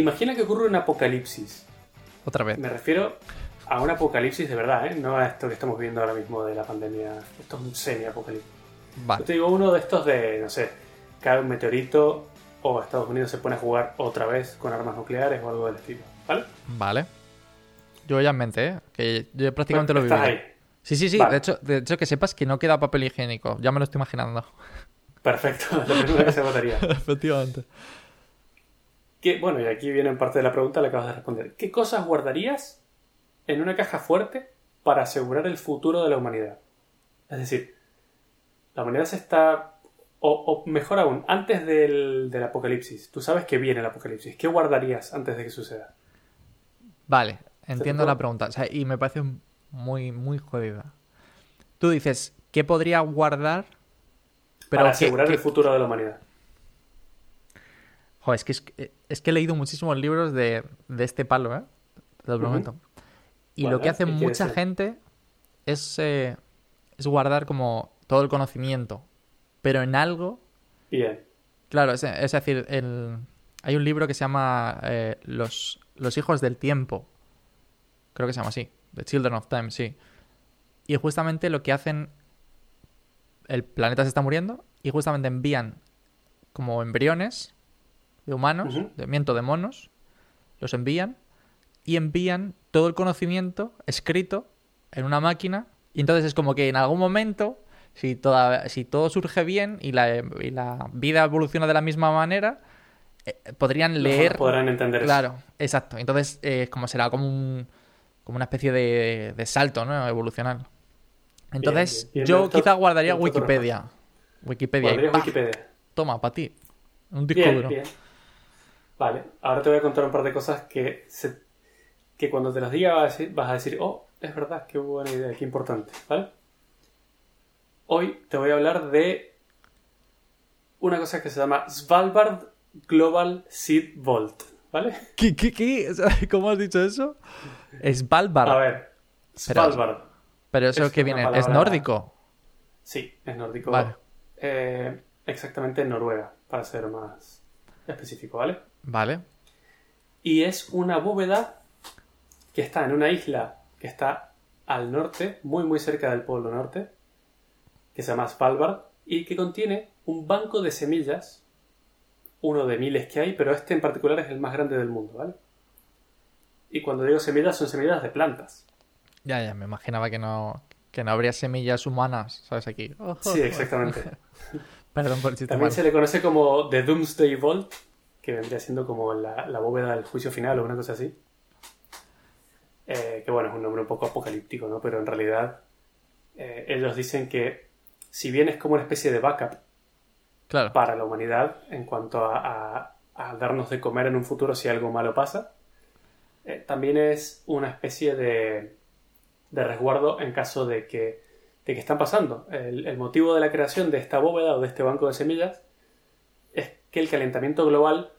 imagina que ocurre un apocalipsis. Otra vez. Me refiero a un apocalipsis de verdad, ¿eh? No a esto que estamos viendo ahora mismo de la pandemia. Esto es un semi-apocalipsis. Vale. Yo te digo uno de estos de, no sé, cae un meteorito o Estados Unidos se pone a jugar otra vez con armas nucleares o algo del estilo. ¿Vale? Vale. Yo ya en mente, ¿eh? Que yo prácticamente Bueno, lo estás viví. ahí. Sí, sí, sí. Vale. De, hecho, de hecho, que sepas que no queda papel higiénico. Ya me lo estoy imaginando. Perfecto, lo primero que se mataría. Efectivamente. Que, bueno, y aquí viene en parte de la pregunta, le acabas de responder. ¿Qué cosas guardarías en una caja fuerte para asegurar el futuro de la humanidad? Es decir, la humanidad se está... O, o mejor aún, antes del, del apocalipsis, tú sabes que viene el apocalipsis. ¿Qué guardarías antes de que suceda? Vale, entiendo la pregunta. O sea, y me parece muy, muy jodida. Tú dices, ¿qué podría guardar? Pero para ¿qué- asegurar qué- el futuro de la humanidad. Joder, es que, es, que- es que he leído muchísimos libros de, de este palo, ¿eh? Te lo prometo. Y lo que hace ¿y qué mucha gente es, eh, es guardar como todo el conocimiento, pero en algo Bien. Claro, es, es decir, el- hay un libro que se llama eh, Los, Los hijos del tiempo. Creo que se llama así. The Children of Time, sí. Y justamente lo que hacen. El planeta se está muriendo y justamente envían como embriones de humanos, de miento de monos, los envían y envían todo el conocimiento escrito en una máquina. Y entonces es como que en algún momento, si, toda, si todo surge bien y la, y la vida evoluciona de la misma manera, eh, podrían leer. podrán entender eso. Claro, exacto. Entonces, eh, como será como un como una especie de, de salto, ¿no? Evolucional. Entonces, bien, bien. yo Esto- quizá guardaría Wikipedia. Wikipedia. Wikipedia. Toma, para ti. Un disco duro. Vale, ahora te voy a contar un par de cosas que, se- que cuando te las diga vas a, decir, vas a decir, oh, es verdad, qué buena idea, qué importante, ¿vale? Hoy te voy a hablar de una cosa que se llama Svalbard Global Seed Vault, ¿vale? ¿Qué, qué, qué? ¿Cómo has dicho eso? Es Svalbard. A ver, Svalbard. Pero eso es que viene, ¿es palabra- nórdico? Sí, es nórdico. Vale. Eh, exactamente en Noruega, para ser más específico, ¿vale? Vale. Y es una bóveda que está en una isla que está al norte, muy muy cerca del polo norte, que se llama Svalbard, y que contiene un banco de semillas, uno de miles que hay, pero este en particular es el más grande del mundo, ¿vale? Y cuando digo semillas, son semillas de plantas. Ya, ya, me imaginaba que no, que no habría semillas humanas, ¿sabes? Aquí. Sí, exactamente. Perdón por el chiste También se le conoce como The Doomsday Vault, que vendría siendo como la, la bóveda del juicio final o una cosa así. Eh, que bueno, es un nombre un poco apocalíptico, ¿no? Pero en realidad eh, ellos dicen que si bien es como una especie de backup Claro. para la humanidad en cuanto a, a- a darnos de comer en un futuro si algo malo pasa, eh, también es una especie de, de resguardo en caso de que, de que están pasando. El, el motivo de la creación de esta bóveda o de este banco de semillas es que el calentamiento global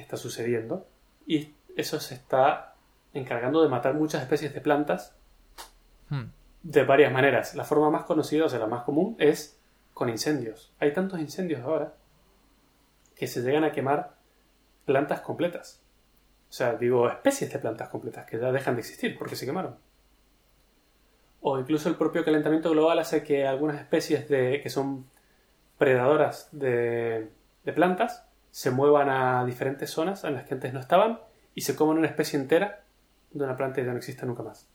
está sucediendo y eso se está encargando de matar muchas especies de plantas Hmm. de varias maneras. La forma más conocida, o sea, la más común, es con incendios. Hay tantos incendios ahora que se llegan a quemar plantas completas. O sea, digo, especies de plantas completas que ya dejan de existir porque se quemaron. O incluso el propio calentamiento global hace que algunas especies de, que son predadoras de, de plantas se muevan a diferentes zonas en las que antes no estaban y se coman una especie entera de una planta y ya no existe nunca más.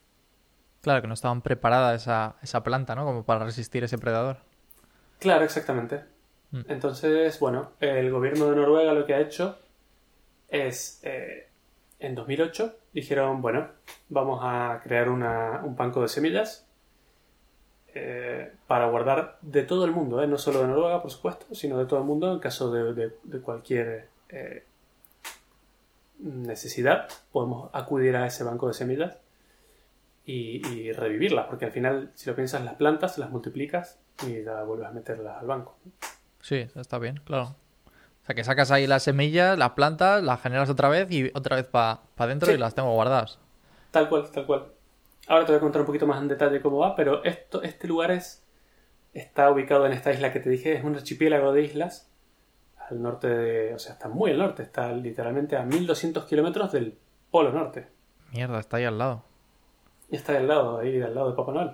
Claro, que no estaban preparadas esa, esa planta, ¿no? Como para resistir ese predador. Claro, exactamente. Mm. Entonces, bueno, el gobierno de Noruega lo que ha hecho es, eh, en 2008, dijeron, bueno, vamos a crear una- un banco de semillas eh, para guardar de todo el mundo, ¿eh? no solo de Noruega, por supuesto, sino de todo el mundo en caso de, de- de cualquier eh, necesidad. Podemos acudir a ese banco de semillas y, y revivirlas, porque al final, si lo piensas, las plantas las multiplicas y ya vuelves a meterlas al banco. Sí, está bien, claro. O sea, que sacas ahí las semillas, las plantas, las generas otra vez y otra vez para adentro Sí. y las tengo guardadas. Tal cual, tal cual. Ahora te voy a contar un poquito más en detalle cómo va, pero esto, este lugar es, está ubicado en esta isla que te dije, es un archipiélago de islas al norte de. O sea, está muy al norte, está literalmente a 1200 kilómetros del Polo Norte. Mierda, está ahí al lado. Está al lado, ahí al lado de Papá Noel.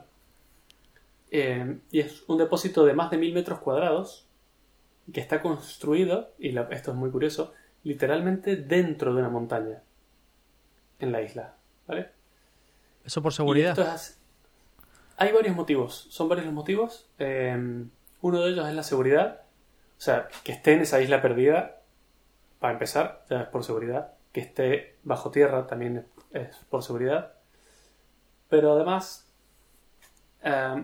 Eh, y es un depósito de más de 1000 metros cuadrados que está construido, y la- esto es muy curioso, literalmente dentro de una montaña en la isla. ¿Vale? Eso por seguridad. es. Hay varios motivos, son varios los motivos. Eh, uno de ellos es la seguridad. O sea, que esté en esa isla perdida, para empezar, ya es por seguridad. Que esté bajo tierra también es por seguridad. Pero además, eh,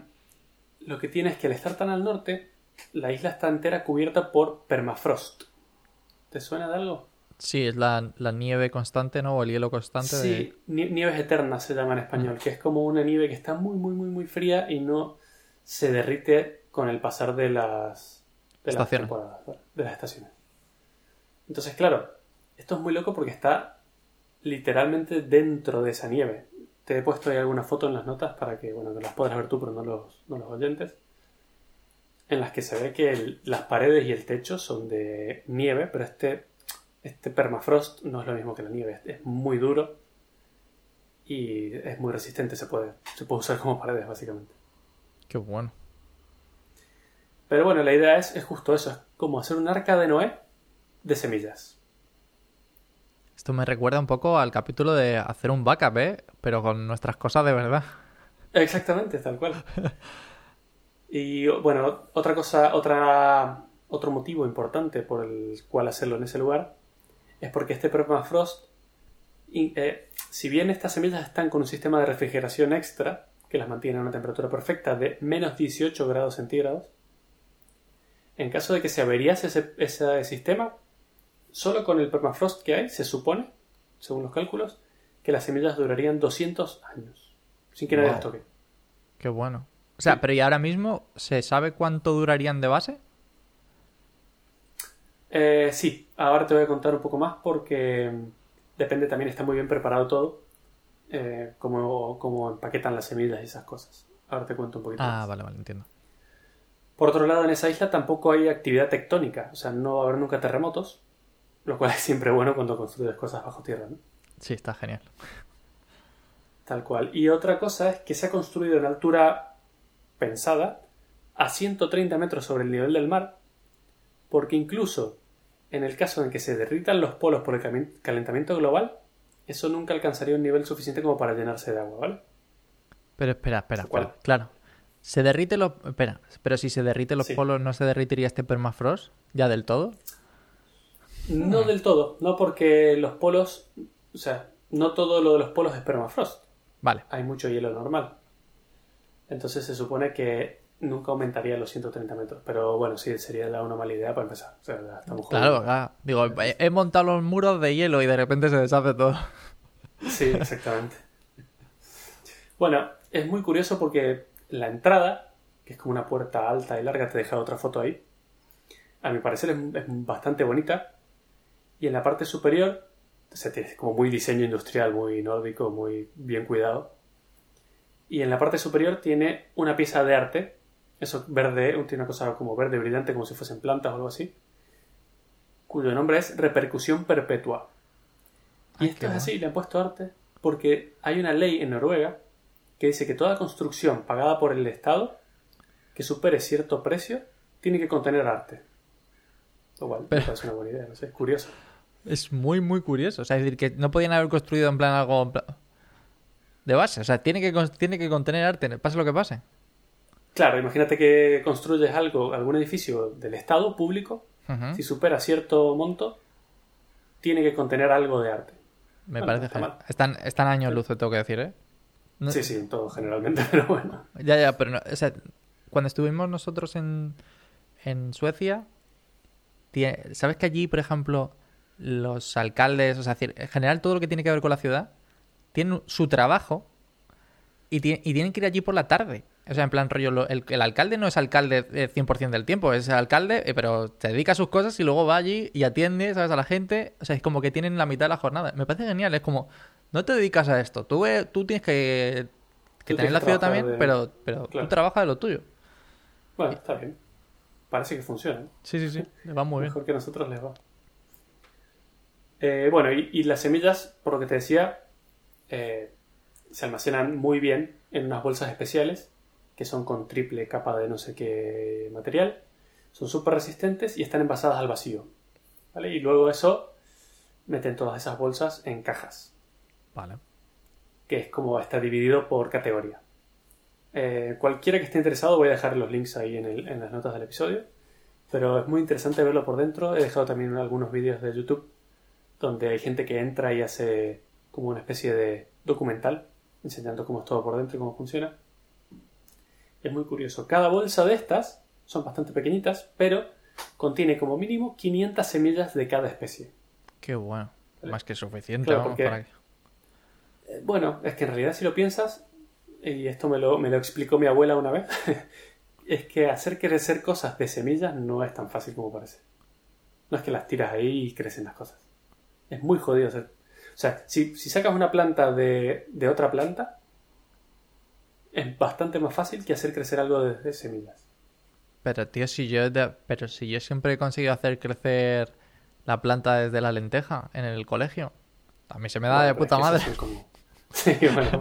lo que tiene es que al estar tan al norte, la isla está entera cubierta por permafrost. ¿Te suena de algo? Sí, es la, la nieve constante, ¿no? O el hielo constante de... Sí, nie- nieves eternas se llama en español, que es como una nieve que está muy, muy, muy, muy fría y no se derrite con el pasar de las, de las Estaciones. temporadas, de las estaciones. Entonces, claro, esto es muy loco porque está literalmente dentro de esa nieve. Te he puesto ahí alguna foto en las notas para que, bueno, que las podrás ver tú, pero no los, no los oyentes. En las que se ve que el- las paredes y el techo son de nieve, pero este, este permafrost no es lo mismo que la nieve. Es, muy duro y es muy resistente. Se puede, se puede usar como paredes, básicamente. Qué bueno. Pero bueno, la idea es, es justo eso. Es como hacer un arca de Noé de semillas. Esto me recuerda un poco al capítulo de hacer un backup, ¿eh? Pero con nuestras cosas de verdad. Exactamente, tal cual. Y bueno, otra cosa, otra, otro motivo importante por el cual hacerlo en ese lugar es porque este permafrost, eh, si bien estas semillas están con un sistema de refrigeración extra que las mantiene a una temperatura perfecta de menos 18 grados centígrados, en caso de que se averiase ese, ese sistema, solo con el permafrost que hay, se supone, según los cálculos, que las semillas durarían 200 años, sin que nadie Wow. las toque. Qué bueno. O sea, Sí. pero ¿y ahora mismo se sabe cuánto durarían de base? Eh, sí, ahora te voy a contar un poco más porque mm, depende también, está muy bien preparado todo, eh, cómo, cómo empaquetan las semillas y esas cosas. Ahora te cuento un poquito Ah, más. vale, vale, entiendo. Por otro lado, en esa isla tampoco hay actividad tectónica, o sea, no va a haber nunca terremotos, lo cual es siempre bueno cuando construyes cosas bajo tierra, ¿no? Sí, está genial. Tal cual. Y otra cosa es que se ha construido en altura pensada a 130 metros sobre el nivel del mar, porque incluso en el caso en que se derritan los polos por el calentamiento global, eso nunca alcanzaría un nivel suficiente como para llenarse de agua, ¿vale? Pero espera, espera, espera. Claro. Se derrite los... Espera, pero si se derrite los Sí. polos, ¿no se derritiría este permafrost? ¿Ya del todo? No del todo, no porque los polos, o sea, no todo lo de los polos es permafrost. Vale. hay mucho hielo normal. Entonces se supone que nunca aumentaría los 130 metros. Pero bueno, sí, sería la- una mala idea para empezar. O sea, estamos Claro, claro. Digo, he, montado los muros de hielo y de repente se deshace todo. Sí, exactamente. Bueno, es muy curioso porque la entrada, que es como una puerta alta y larga, te he dejado otra foto ahí. A mi parecer es, es bastante bonita. Y en la parte superior, o sea, tiene como muy diseño industrial, muy nórdico, muy bien cuidado. Y en la parte superior tiene una pieza de arte. Eso verde, tiene una cosa como verde brillante, como si fuesen plantas o algo así. Cuyo nombre es Repercusión Perpetua. Y Ah, esto qué es así, le han puesto arte porque hay una ley en Noruega que dice que toda construcción pagada por el Estado que supere cierto precio tiene que contener arte. Lo cual me Pero- parece una buena idea, no sé, es curioso. Es muy, muy curioso. O sea, es decir, que no podían haber construido en plan algo de base. O sea, tiene que, tiene que contener arte, pase lo que pase. Claro, imagínate que construyes algo, algún edificio del Estado público, si supera cierto monto, tiene que contener algo de arte. Me Bueno, parece genial. Están, están años luz, tengo que decir, ¿eh? No- Sí, sí, en todo generalmente, pero bueno. Ya, ya, pero no, o sea, cuando estuvimos nosotros en, en Suecia, ¿sabes que allí, por ejemplo, los alcaldes, o sea, en general todo lo que tiene que ver con la ciudad, tienen su trabajo y tienen que ir allí por la tarde? O sea, en plan rollo, lo- el, el alcalde no es alcalde eh, 100% del tiempo, es alcalde, eh, pero se dedica a sus cosas y luego va allí y atiende, ¿sabes? A la gente. O sea, es como que tienen la mitad de la jornada. Me parece genial, es como, no te dedicas a esto, tú, eh, tú tienes que, que Tú tener la ciudad también, de- pero, pero Claro. tú trabajas de lo tuyo. Bueno, está bien. parece que funciona. Sí, sí, sí, le va muy bien. Mejor que a nosotros les va. Eh, bueno, y, y las semillas, por lo que te decía, eh, se almacenan muy bien en unas bolsas especiales que son con triple capa de no sé qué material. Son súper resistentes y están envasadas al vacío. ¿vale? Y luego eso meten todas esas bolsas en cajas, Vale. que es como está dividido por categoría. Eh, cualquiera que esté interesado voy a dejar los links ahí en, el- en las notas del episodio. Pero es muy interesante verlo por dentro. He dejado también algunos vídeos de YouTube donde hay gente que entra y hace como una especie de documental enseñando cómo es todo por dentro y cómo funciona. Es muy curioso. Cada bolsa de estas son bastante pequeñitas, pero contiene como mínimo 500 semillas de cada especie. Qué bueno. Vale. Más que suficiente, Claro, vamos, porque- para que- Eh, Bueno, es que en realidad si lo piensas, y esto me lo, me lo explicó mi abuela una vez, es que hacer crecer cosas de semillas no es tan fácil como parece. No es que las tiras ahí y crecen las cosas. Es muy jodido hacer. O sea, si, si sacas una planta de, de otra planta, es bastante más fácil que hacer crecer algo desde semillas. Pero, tío, si yo, de- pero si yo siempre he conseguido hacer crecer la planta desde la lenteja en el colegio, a mí se me da Bueno, de puta madre. Sí, bueno,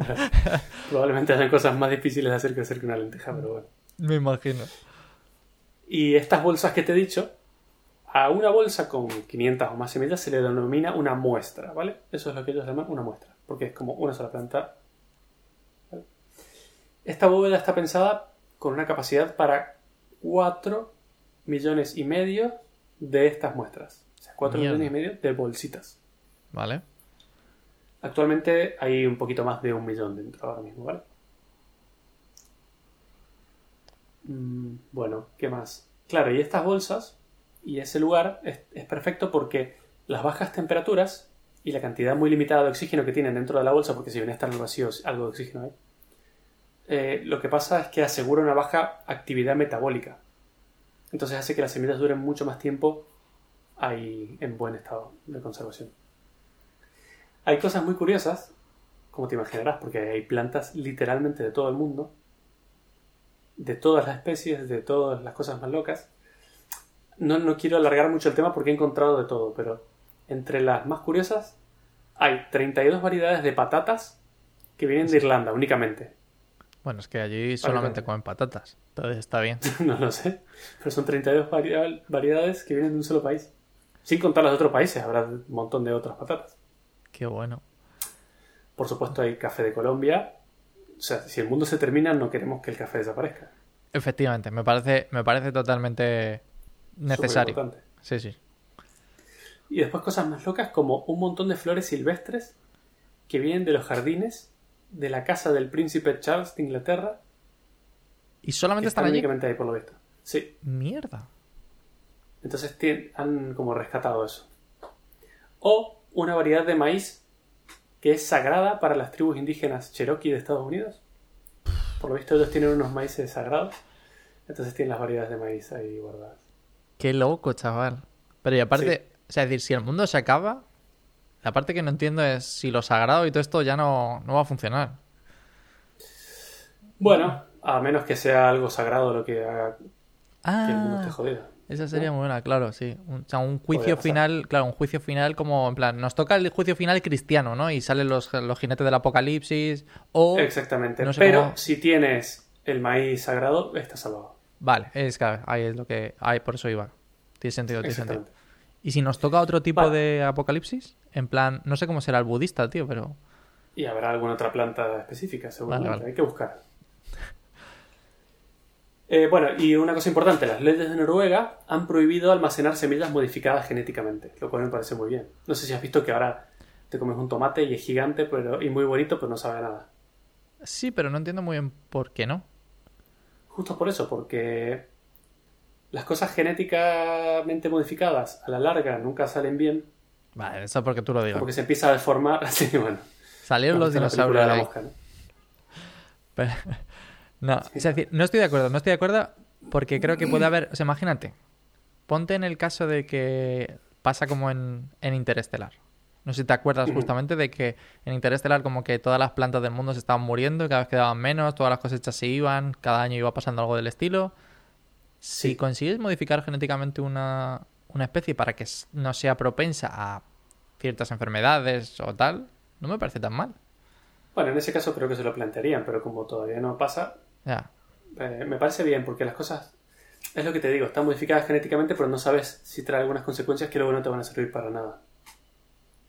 probablemente hayan cosas más difíciles de hacer crecer que una lenteja, pero bueno. Me imagino. Y estas bolsas que te he dicho, a una bolsa con 500 o más semillas se le denomina una muestra, ¿vale? Eso es lo que ellos llaman una muestra, porque es como una sola planta. Esta bóveda está pensada con una capacidad para 4 millones y medio de estas muestras. O sea, 4 Mierda. millones y medio de bolsitas. ¿Vale? Actualmente hay un poquito más de un millón dentro ahora mismo, ¿vale? Mm, bueno, ¿qué más? Claro, y estas bolsas y ese lugar es, es perfecto porque las bajas temperaturas y la cantidad muy limitada de oxígeno que tienen dentro de la bolsa, porque si bien está en el vacío, algo de oxígeno hay, eh, lo que pasa es que asegura una baja actividad metabólica. Entonces hace que las semillas duren mucho más tiempo ahí en buen estado de conservación. Hay cosas muy curiosas, como te imaginarás, porque hay plantas literalmente de todo el mundo, de todas las especies, de todas las cosas más locas. No, no quiero alargar mucho el tema porque he encontrado de todo, pero entre las más curiosas hay 32 variedades de patatas que vienen de Irlanda únicamente. Bueno, es que allí solamente comen patatas. Entonces está bien. no lo sé, pero son 32 varia- variedades que vienen de un solo país. Sin contar las de otros países, habrá un montón de otras patatas. Qué bueno. Por supuesto hay café de Colombia. O sea, si el mundo se termina, no queremos que el café desaparezca. Efectivamente, me parece, me parece totalmente necesario. Sí, sí. Y después cosas más locas como un montón de flores silvestres que vienen de los jardines de la casa del príncipe Charles de Inglaterra. ¿Y solamente están están allí? únicamente ahí por lo visto. Sí. Mierda. Entonces han como rescatado eso. O una variedad de maíz que es sagrada para las tribus indígenas Cherokee de Estados Unidos. Por lo visto ellos tienen unos maíces sagrados. Entonces tienen las variedades de maíz ahí guardadas. Qué loco, chaval. Pero y aparte, o sea, es decir, si el mundo se acaba, la parte que no entiendo es si lo sagrado y todo esto ya no, no va a funcionar. Bueno, a menos que sea algo sagrado lo que haga que el mundo esté Ah, jodido. esa sería muy buena, claro, sí. Un, o sea, un juicio final, claro, un juicio final como, en plan, nos toca el juicio final cristiano, ¿no? Y salen los, los jinetes del apocalipsis, o... Exactamente. no sé Pero cómo- si tienes el maíz sagrado, estás salvado. Vale, es que ahí es lo que... Ahí, por eso iba. Tiene sentido, tiene sentido. ¿Y si nos toca otro tipo Vale. de apocalipsis? En plan, no sé cómo será el budista, tío, pero... Y habrá alguna otra planta específica, seguramente. Vale, vale. Hay que buscar. Eh, bueno, y una cosa importante, las leyes de Noruega han prohibido almacenar semillas modificadas genéticamente, lo cual me parece muy bien. No sé si has visto que ahora te comes un tomate y es gigante pero, y muy bonito, pero no sabe a nada. Sí, pero no entiendo muy bien por qué no. Justo por eso, porque las cosas genéticamente modificadas a la larga nunca salen bien, Vale, eso porque tú lo digas. porque se empieza a deformar. Así, bueno. Salieron los ¿has visto la película dinosaurios la mosca, ¿no? Pero- no, es decir, no estoy de acuerdo, no estoy de acuerdo porque creo que puede haber, o sea, imagínate, ponte en el caso de que pasa como en, en Interestelar. No sé si te acuerdas justamente de que en Interestelar como que todas las plantas del mundo se estaban muriendo, cada vez quedaban menos, todas las cosechas se iban, cada año iba pasando algo del estilo. Si consigues modificar genéticamente una, una especie para que no sea propensa a ciertas enfermedades o tal, no me parece tan mal. Bueno, en ese caso creo que se lo plantearían, pero como todavía no pasa, eh, me parece bien, porque las cosas, es lo que te digo, están modificadas genéticamente, pero no sabes si trae algunas consecuencias que luego no te van a servir para nada.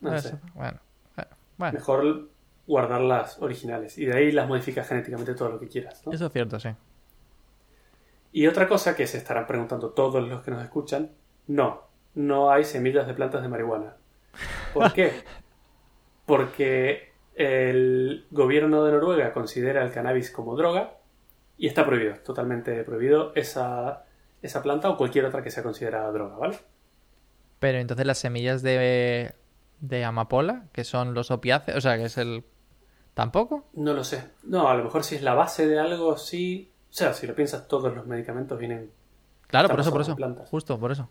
No Eso, sé. Bueno, bueno, bueno, Mejor guardar las originales y de ahí las modificas genéticamente todo lo que quieras. ¿no? eso es cierto, sí. Y otra cosa que se estarán preguntando todos los que nos escuchan, no, no hay semillas de plantas de marihuana. ¿Por qué? Porque el gobierno de Noruega considera el cannabis como droga y está prohibido, totalmente prohibido esa, esa planta o cualquier otra que sea considerada droga, ¿vale? Pero entonces las semillas de, de amapola, que son los opiáceos, o sea, que es el... ¿Tampoco? No lo sé. No, a lo mejor si es la base de algo, sí. O sea, si lo piensas, todos los medicamentos vienen Claro, por eso, por eso. plantas. Justo, por eso.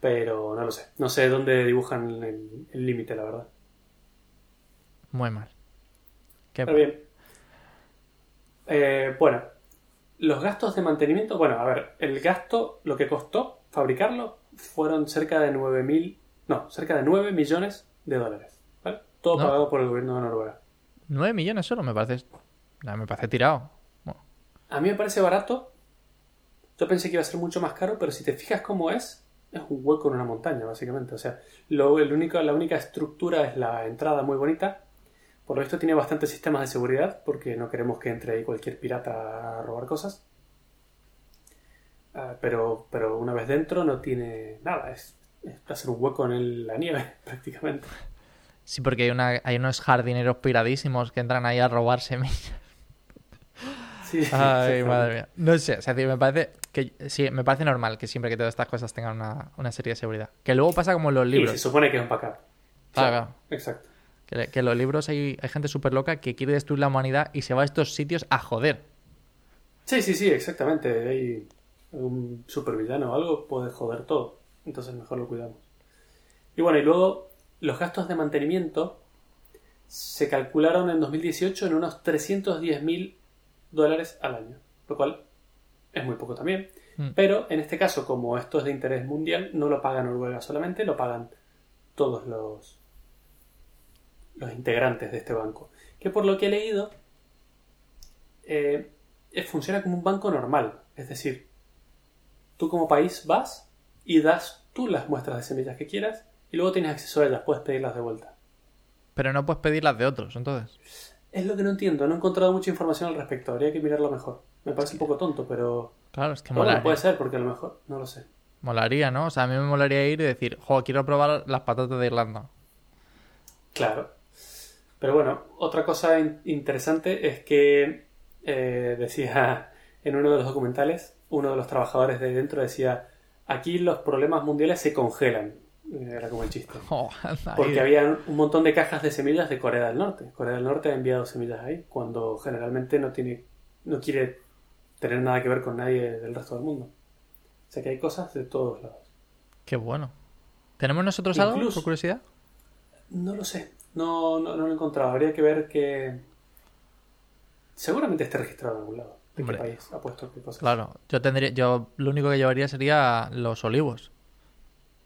Pero no lo sé. No sé dónde dibujan el límite, la verdad. Muy mal. Qué Pero bien. Eh, bueno, los gastos de mantenimiento. Bueno, a ver, el gasto, lo que costó fabricarlo, fueron cerca de 9.000. No, cerca de 9 millones de dólares. ¿vale? Todo No. pagado por el gobierno de Noruega. 9 millones solo, me parece. Me parece tirado. Bueno, A mí me parece barato. Yo pensé que iba a ser mucho más caro, pero si te fijas cómo es, es un hueco en una montaña, básicamente. O sea, lo, el único, la única estructura es la entrada muy bonita. Por lo visto tiene bastantes sistemas de seguridad, porque no queremos que entre ahí cualquier pirata a robar cosas. Ah, pero, pero una vez dentro no tiene nada. Es, es hacer un hueco en el- la nieve, prácticamente. Sí, porque hay, una, hay unos jardineros piradísimos que entran ahí a robar semillas. Sí, Ay, madre mía. No sé, o sea, me parece que sí, me parece normal que siempre que todas estas cosas tengan una, una serie de seguridad. Que luego pasa como en los Y libros. se supone que es un backup. Claro, claro. Exacto. Que, que en los libros hay, hay gente súper loca que quiere destruir la humanidad y se va a estos sitios a joder. Sí, sí, sí, exactamente. Hay un supervillano o algo, puede joder todo. Entonces mejor lo cuidamos. Y bueno, y luego los gastos de mantenimiento se calcularon en 2018 en unos 310 mil dólares al año. Lo cual es muy poco también. Mm. Pero en este caso, como esto es de interés mundial, no lo paga Noruega solamente, lo pagan todos los, los integrantes de este banco. Que por lo que he leído, eh, funciona como un banco normal. Es decir, tú como país vas y das tú las muestras de semillas que quieras y luego tienes acceso a ellas, puedes pedirlas de vuelta. Pero no puedes pedir las de otros, entonces. Es lo que no entiendo, no he encontrado mucha información al respecto, habría que mirarlo mejor. Me parece un poco tonto, pero... Claro, es que pero bueno, molaría. puede ser, porque a lo mejor, no lo sé. Molaría, ¿no? O sea, a mí me molaría ir y decir, jo, quiero probar las patatas de Irlanda. Claro. Pero bueno, otra cosa in- interesante es que eh, decía en uno de los documentales, uno de los trabajadores de dentro decía, aquí los problemas mundiales se congelan. Era como el chiste. Anda, Porque había un montón de cajas de semillas de Corea del Norte. Corea del Norte ha enviado semillas ahí, cuando generalmente no tiene, no quiere tener nada que ver con nadie del resto del mundo. O sea que hay cosas de todos lados. Qué bueno. ¿Tenemos nosotros algo, por curiosidad? No lo sé. No, no, no lo he encontrado. Habría que ver que. Seguramente esté registrado en algún lado. ¿De Hombre. qué país? Apuesto qué cosas. Claro, yo tendría, yo lo único que llevaría sería los olivos.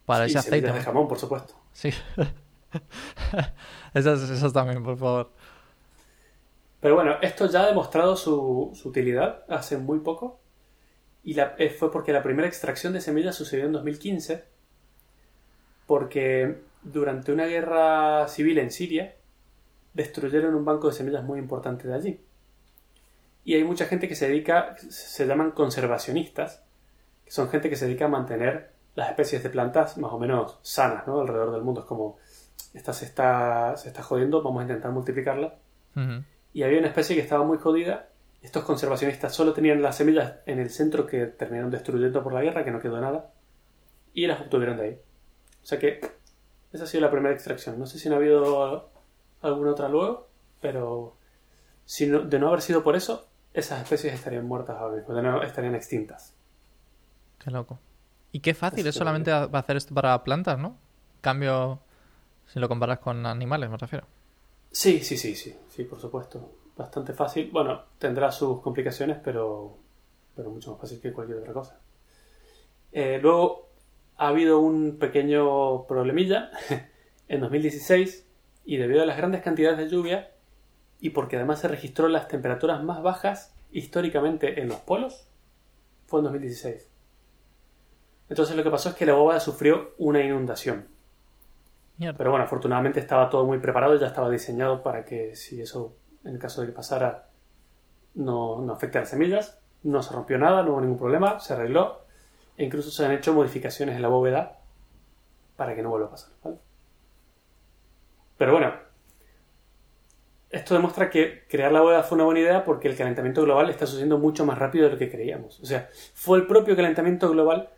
Para Y ese aceite. de jamón, por supuesto. Sí. esas, esas también, por favor. Pero bueno, esto ya ha demostrado su, utilidad hace muy poco. Y eh, fue porque la primera extracción de semillas sucedió en 2015. Porque durante una guerra civil en Siria destruyeron un banco de semillas muy importante de allí. Y hay mucha gente que se dedica, se llaman conservacionistas, que son gente que se dedica a mantener las especies de plantas más o menos sanas ¿no? alrededor del mundo. Es como, esta se está, se está jodiendo, vamos a intentar multiplicarla. Y había una especie que estaba muy jodida. Estos conservacionistas solo tenían las semillas en el centro que terminaron destruyendo por la guerra, que no quedó nada, y las obtuvieron de ahí. O sea que esa ha sido la primera extracción. No sé si no ha habido alguna otra luego, pero si no- de no haber sido por eso, esas especies estarían muertas ahora mismo, de no- estarían extintas. Qué loco. Y qué fácil es solamente a- hacer esto para plantas, ¿no? Cambio, si lo comparas con animales, me refiero. Sí, sí, sí, sí, sí, por supuesto. Bastante fácil. Bueno, tendrá sus complicaciones, pero, pero mucho más fácil que cualquier otra cosa. Eh, luego ha habido un pequeño problemilla en 2016 y debido a las grandes cantidades de lluvia y porque además se registró las temperaturas más bajas históricamente en los polos, fue en 2016. Entonces lo que pasó es que la bóveda sufrió una inundación. Pero bueno, afortunadamente estaba todo muy preparado, ya estaba diseñado para que si eso, en el caso de que pasara, no, no afecte a las semillas. No se rompió nada, no hubo ningún problema, se arregló. E incluso se han hecho modificaciones en la bóveda para que no vuelva a pasar. ¿vale? Pero bueno, esto demuestra que crear la bóveda fue una buena idea porque el calentamiento global está sucediendo mucho más rápido de lo que creíamos. O sea, fue el propio calentamiento global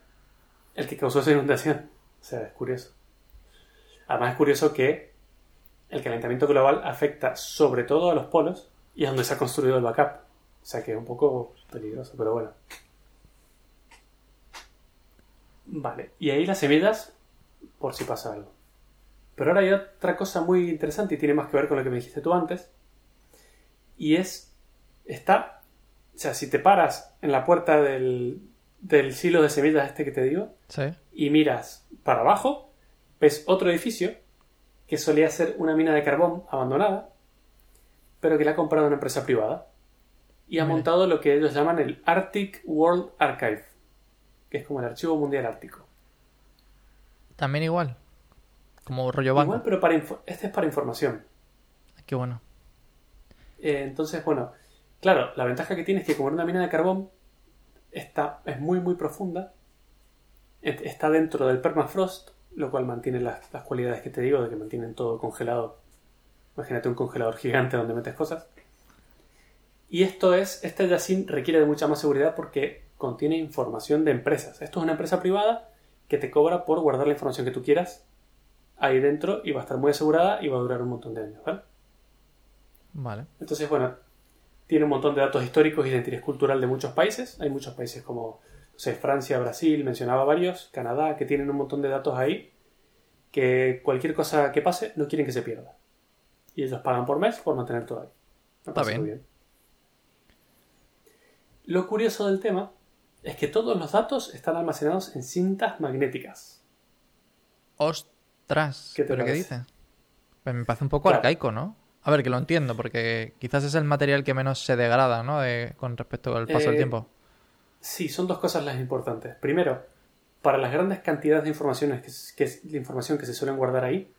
el que causó esa inundación. O sea, es curioso. Además es curioso que el calentamiento global afecta sobre todo a los polos y es donde se ha construido el backup. O sea que es un poco peligroso, pero bueno. Vale, y ahí las semillas, por si pasa algo. Pero ahora hay otra cosa muy interesante y tiene más que ver con lo que me dijiste tú antes. Y es, está, o sea, si te paras en la puerta del, del silo de semillas este que te digo Sí. y miras para abajo, ves otro edificio que solía ser una mina de carbón abandonada, pero que la ha comprado una empresa privada y ha montado lo que ellos llaman el Arctic World Archive, que es como el Archivo Mundial Ártico. También igual. Como rollo banco. Igual, pero para este es para información. Qué bueno. Eh, entonces, bueno, claro, la ventaja que tiene es que como una mina de carbón, está, es muy, muy profunda, et- está dentro del permafrost, lo cual mantiene las, las cualidades que te digo de que mantienen todo congelado. Imagínate un congelador gigante donde metes cosas. Y esto es, este Yassin requiere de mucha más seguridad porque contiene información de empresas. Esto es una empresa privada que te cobra por guardar la información que tú quieras ahí dentro y va a estar muy asegurada y va a durar un montón de años, ¿vale? Vale. Entonces, bueno, tiene un montón de datos históricos y de interés cultural de muchos países. Hay muchos países como no sé, Francia, Brasil, mencionaba varios, Canadá, que tienen un montón de datos ahí que cualquier cosa que pase no quieren que se pierda. Y ellos pagan por mes por mantener todo ahí. Me Está muy bien. Lo curioso del tema es que todos los datos están almacenados en cintas magnéticas. Ostras. ¿Qué te ¿Pero qué parece? dices? Pues me parece un poco Claro. arcaico, ¿no? A ver, que lo entiendo, porque quizás es el material que menos se degrada, ¿no? De- con respecto al paso del Eh, tiempo. Sí, son dos cosas las importantes. Primero, para las grandes cantidades de información que, que la información que se suelen guardar ahí,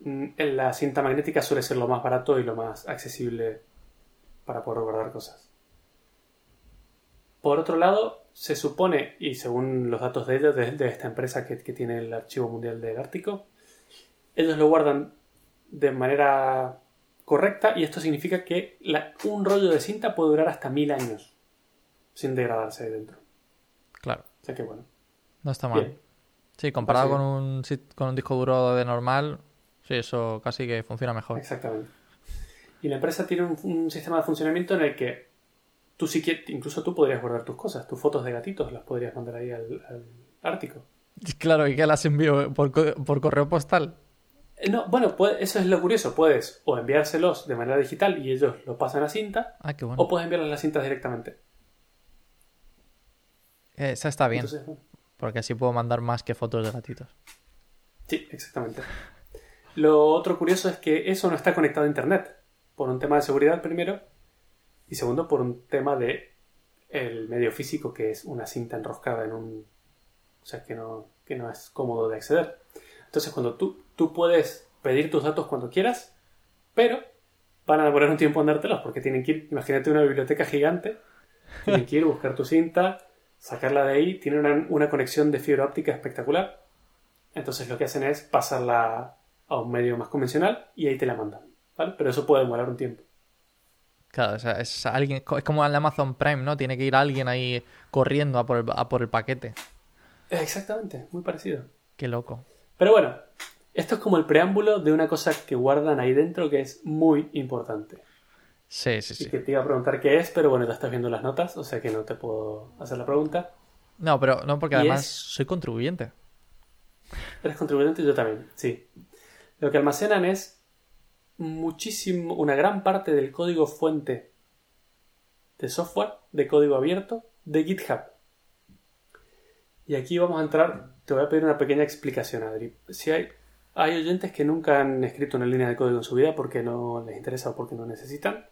mm, la cinta magnética suele ser lo más barato y lo más accesible para poder guardar cosas. Por otro lado, se supone, y según los datos de ellos, de, de esta empresa que, que tiene el Archivo Mundial del Ártico, ellos lo guardan de manera correcta y esto significa que la- un rollo de cinta puede durar hasta mil años sin degradarse dentro. Claro. O sea que bueno. No está mal. Bien. Sí, comparado con un, con un disco duro de normal, sí, eso casi que funciona mejor. Exactamente. Y la empresa tiene un, un sistema de funcionamiento en el que tú sí que, incluso tú podrías guardar tus cosas, tus fotos de gatitos las podrías mandar ahí al, al Ártico. Claro, y que las envío por, por correo postal. Eh, No, bueno, puede- eso es lo curioso. Puedes o enviárselos de manera digital y ellos lo pasan a cinta, Ah, qué bueno. o puedes enviarles las cintas directamente. Eh, Esa está bien, Entonces, porque así puedo mandar más que fotos de gatitos. sí, exactamente. Lo otro curioso es que eso no está conectado a internet. Por un tema de seguridad primero. Y segundo, por un tema de el medio físico, que es una cinta enroscada en un. O sea, que no, que no es cómodo de acceder. Entonces, cuando tú, tú puedes pedir tus datos cuando quieras, pero van a demorar un tiempo en dártelos, porque tienen que ir, imagínate una biblioteca gigante, tienen que ir, buscar tu cinta, sacarla de ahí, tiene una, una conexión de fibra óptica espectacular. Entonces lo que hacen es pasarla a un medio más convencional y ahí te la mandan. ¿vale? Pero eso puede demorar un tiempo. Claro, o sea, es alguien, es como en Amazon Prime, ¿no? Tiene que ir alguien ahí corriendo a por el, a por el paquete. Exactamente, muy parecido. Qué loco. Pero bueno, esto es como el preámbulo de una cosa que guardan ahí dentro que es muy importante. Sí, sí, Y sí. que te iba a preguntar qué es, pero bueno, ya estás viendo las notas, o sea que no te puedo hacer la pregunta. No, pero no, porque Y además es- soy contribuyente. Eres contribuyente y yo también, sí. Lo que almacenan es muchísimo, una gran parte del código fuente de software, de código abierto, de GitHub. Y aquí vamos a entrar, te voy a pedir una pequeña explicación, Adri. Si hay, hay oyentes que nunca han escrito una línea de código en su vida porque no les interesa o porque no necesitan,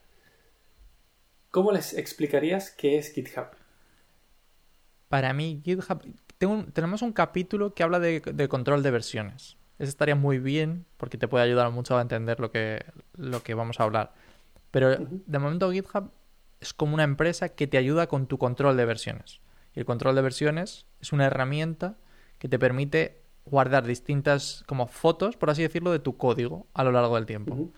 ¿cómo les explicarías qué es GitHub? Para mí, GitHub. tenemos un capítulo que habla de, control de versiones. Eso estaría muy bien porque te puede ayudar mucho a entender lo que, lo que vamos a hablar. Pero de momento, GitHub es como una empresa que te ayuda con tu control de versiones. Y el control de versiones es una herramienta que te permite guardar distintas como fotos, por así decirlo, de tu código a lo largo del tiempo.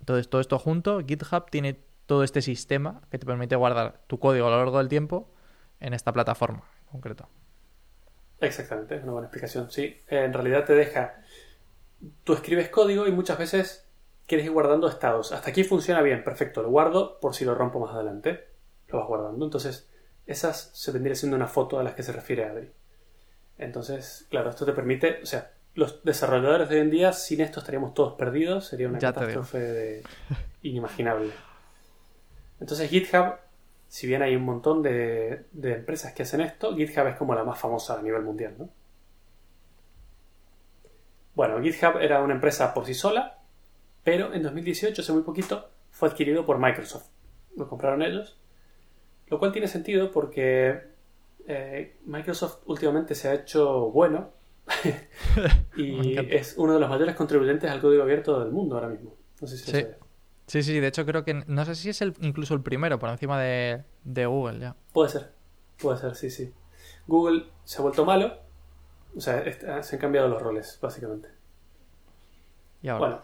Entonces, todo esto junto, GitHub tiene todo este sistema que te permite guardar tu código a lo largo del tiempo en esta plataforma en concreto. Exactamente, es una buena explicación. Sí, en realidad te deja. Tú escribes código y muchas veces quieres ir guardando estados. Hasta aquí funciona bien, perfecto, lo guardo por si lo rompo más adelante. Lo vas guardando. Entonces, esas se vendría siendo una foto a las que se refiere Adri. Entonces, claro, esto te permite, o sea, los desarrolladores de hoy en día, sin esto estaríamos todos perdidos, sería una catástrofe inimaginable. Entonces GitHub, si bien hay un montón de, empresas que hacen esto, GitHub es como la más famosa a nivel mundial, ¿no? Bueno, GitHub era una empresa por sí sola, pero en 2018, hace muy poquito, fue adquirido por Microsoft. Lo compraron ellos lo cual tiene sentido porque eh, Microsoft últimamente se ha hecho bueno y es uno de los mayores contribuyentes al código abierto del mundo ahora mismo. No sé si sí. Sí, sí, de hecho creo que no sé si es el, incluso el primero por encima de, Google ya. Puede ser, puede ser, sí, sí. Google se ha vuelto malo, o sea, se han cambiado los roles, básicamente. Y ahora. Bueno,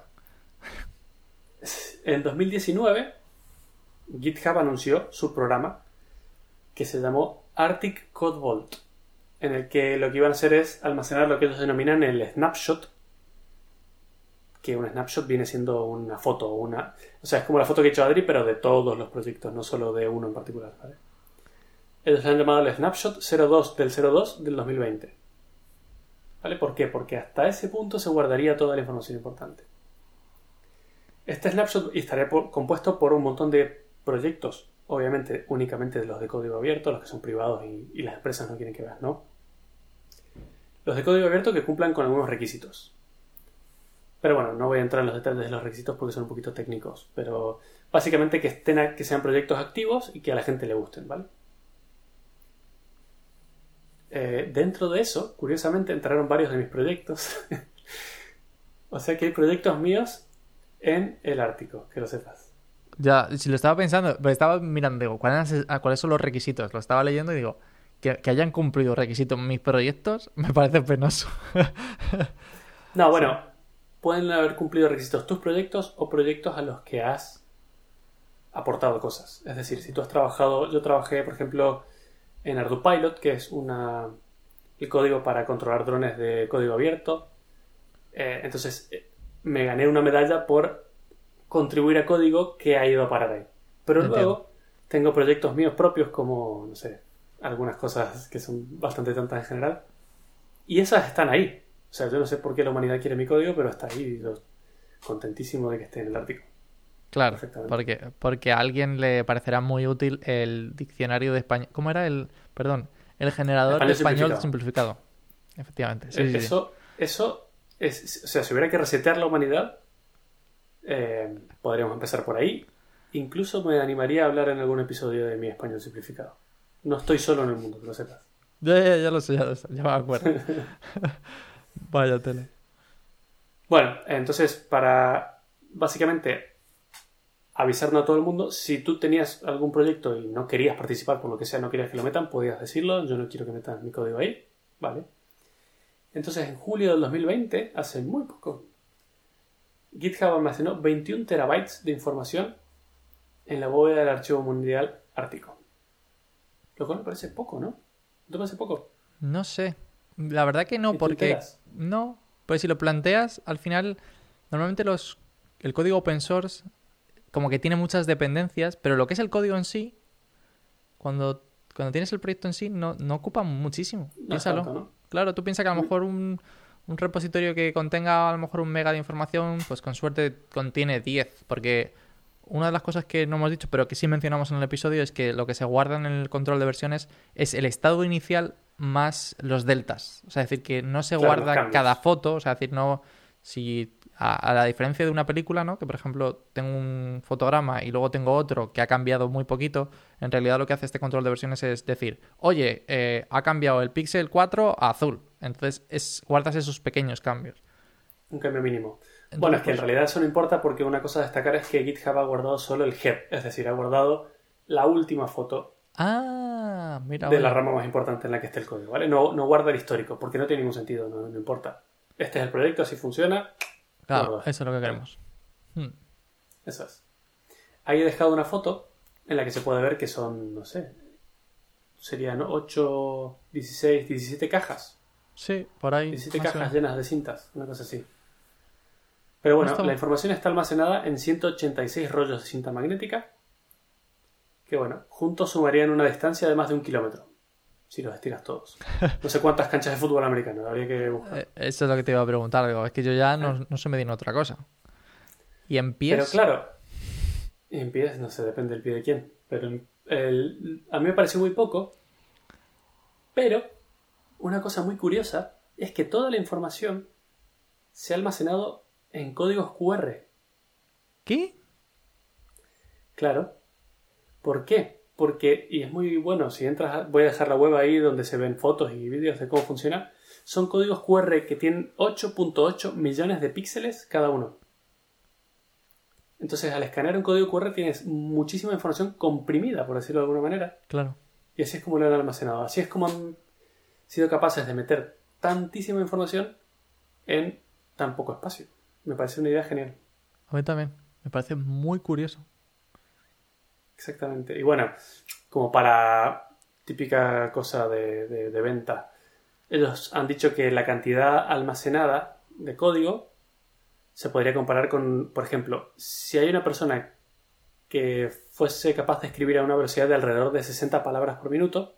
en 2019 GitHub anunció su programa que se llamó Arctic Code Vault, en el que lo que iban a hacer es almacenar lo que ellos denominan el snapshot, que un snapshot viene siendo una foto, una, o sea, es como la foto que ha hecho Adri, pero de todos los proyectos, no solo de uno en particular. Ellos lo han llamado el snapshot 02 del 02 del 2020. ¿Vale? ¿Por qué? Porque hasta ese punto se guardaría toda la información importante. Este snapshot estaría compuesto por un montón de proyectos obviamente únicamente de los de código abierto, los que son privados y, las empresas no quieren que veas, ¿no? Los de código abierto que cumplan con algunos requisitos. Pero bueno, no voy a entrar en los detalles de los requisitos porque son un poquito técnicos. Pero básicamente que, estén, que sean proyectos activos y que a la gente le gusten, ¿vale? Eh, dentro de eso, curiosamente, entraron varios de mis proyectos. o sea que hay proyectos míos en el Ártico, que lo sepas. Ya, si lo estaba pensando, pero estaba mirando, digo, ¿cuáles, ¿cuáles son los requisitos? Lo estaba leyendo y digo, que, hayan cumplido requisitos mis proyectos me parece penoso. no, bueno, pueden haber cumplido requisitos tus proyectos o proyectos a los que has aportado cosas. Es decir, si tú has trabajado, yo trabajé, por ejemplo, en ArduPilot, que es una, el código para controlar drones de código abierto. Eh, entonces, eh, me gané una medalla por contribuir a código que ha ido a parar ahí. Pero luego tengo proyectos míos propios como, no sé, algunas cosas que son bastante tontas en general. Y esas están ahí. O sea, yo no sé por qué la humanidad quiere mi código, pero está ahí. Yo contentísimo de que esté en el artículo. Claro, porque, porque a alguien le parecerá muy útil el diccionario de español. ¿Cómo era el, perdón, el generador de español simplificado? Efectivamente. eso, eso es, o sea, si hubiera que resetear la humanidad, eh, podríamos empezar por ahí. Incluso me animaría a hablar en algún episodio de mi español simplificado. No estoy solo en el mundo, que lo sepas. Ya, ya, lo sé, ya lo sé, ya me acuerdo. Vaya tele. Bueno, entonces, para básicamente avisarnos a todo el mundo, si tú tenías algún proyecto y no querías participar por lo que sea, no querías que lo metan, podías decirlo, yo no quiero que metan mi código ahí, ¿vale? Entonces, en julio del 2020, hace muy poco, GitHub almacenó 21 terabytes de información en la bóveda del archivo mundial ártico. Lo cual me parece poco, ¿no? ¿No te parece poco? No sé. La verdad que no, porque. No. Pues si lo planteas, al final, normalmente los. El código open source, como que tiene muchas dependencias, pero lo que es el código en sí, cuando, cuando tienes el proyecto en sí, no, no ocupa muchísimo. Piénsalo. Claro, tú piensas que a lo mejor un, un repositorio que contenga a lo mejor un mega de información, pues con suerte contiene 10, porque una de las cosas que no hemos dicho, pero que sí mencionamos en el episodio, es que lo que se guarda en el control de versiones es el estado inicial más los deltas. O sea, es decir, que no se Claro, guarda cada foto. O sea, es decir, no. Si. A, a la diferencia de una película, ¿no? Que por ejemplo tengo un fotograma y luego tengo otro que ha cambiado muy poquito. En realidad lo que hace este control de versiones es decir, oye, eh, ha cambiado el Pixel 4 a azul. Entonces es, guardas esos pequeños cambios. Un cambio mínimo. Entonces, bueno, es que en pues, realidad eso no importa porque una cosa a destacar es que GitHub ha guardado solo el head, es decir, ha guardado la última foto Ah, mira. de la rama más importante en la que esté el código, ¿vale? No, no guarda el histórico, porque no tiene ningún sentido, no, no importa. Este es el proyecto, así funciona, Claro, eso es lo que queremos. Hmm. eso es. Ahí he dejado una foto en la que se puede ver que son, no sé, serían 8, 16, 17 cajas. Sí, por ahí. 17 más o cajas llenas de cintas, una cosa así. Pero bueno, la información está almacenada en 186 rollos de cinta magnética, que bueno, juntos sumarían una distancia de más de un kilómetro, si los estiras todos. No sé cuántas canchas de fútbol americano, habría que buscar. Eh, Eso es lo que te iba a preguntar. digo, es que yo ya no, no se me en otra cosa. Y en pies. Pero claro, en pies, no sé, depende del pie de quién. Pero el- el- a mí me pareció muy poco. Pero una cosa muy curiosa es que toda la información se ha almacenado en códigos QR. ¿Qué? Claro. ¿Por qué? Porque, y es muy bueno, si entras, voy a dejar la web ahí donde se ven fotos y vídeos de cómo funciona. Son códigos QR que tienen 8.8 millones de píxeles cada uno. Entonces, al escanear un código QR tienes muchísima información comprimida, por decirlo de alguna manera. Claro. Y así es como lo han almacenado. Así es como han sido capaces de meter tantísima información en tan poco espacio. Me parece una idea genial. A mí también. Me parece muy curioso. Exactamente. Y bueno, como para típica cosa de, venta, ellos han dicho que la cantidad almacenada de código se podría comparar con, por ejemplo, si hay una persona que fuese capaz de escribir a una velocidad de alrededor de 60 palabras por minuto,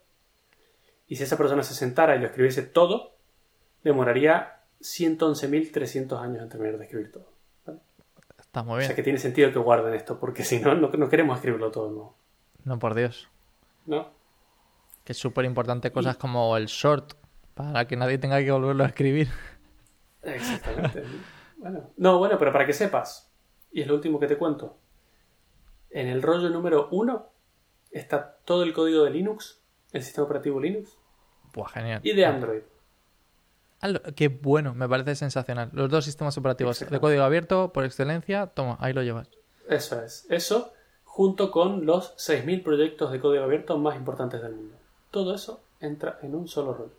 y si esa persona se sentara y lo escribiese todo, demoraría 111.300 años en terminar de escribir todo. Está muy O bien. sea que tiene sentido que guarden esto, porque si no, no, no queremos escribirlo todo, ¿no? No, por Dios. ¿No? Que es súper importante cosas como el short. Para que nadie tenga que volverlo a escribir. Exactamente. bueno. No, bueno, pero para que sepas, y es lo último que te cuento, en el rollo número 1 está todo el código de Linux, el sistema operativo Linux, Buah, genial. y de Android. Qué bueno, me parece sensacional. Los dos sistemas operativos de código abierto, por excelencia, toma, ahí lo llevas. Eso es. Eso junto con los 6.000 proyectos de código abierto más importantes del mundo. Todo eso entra en un solo rollo.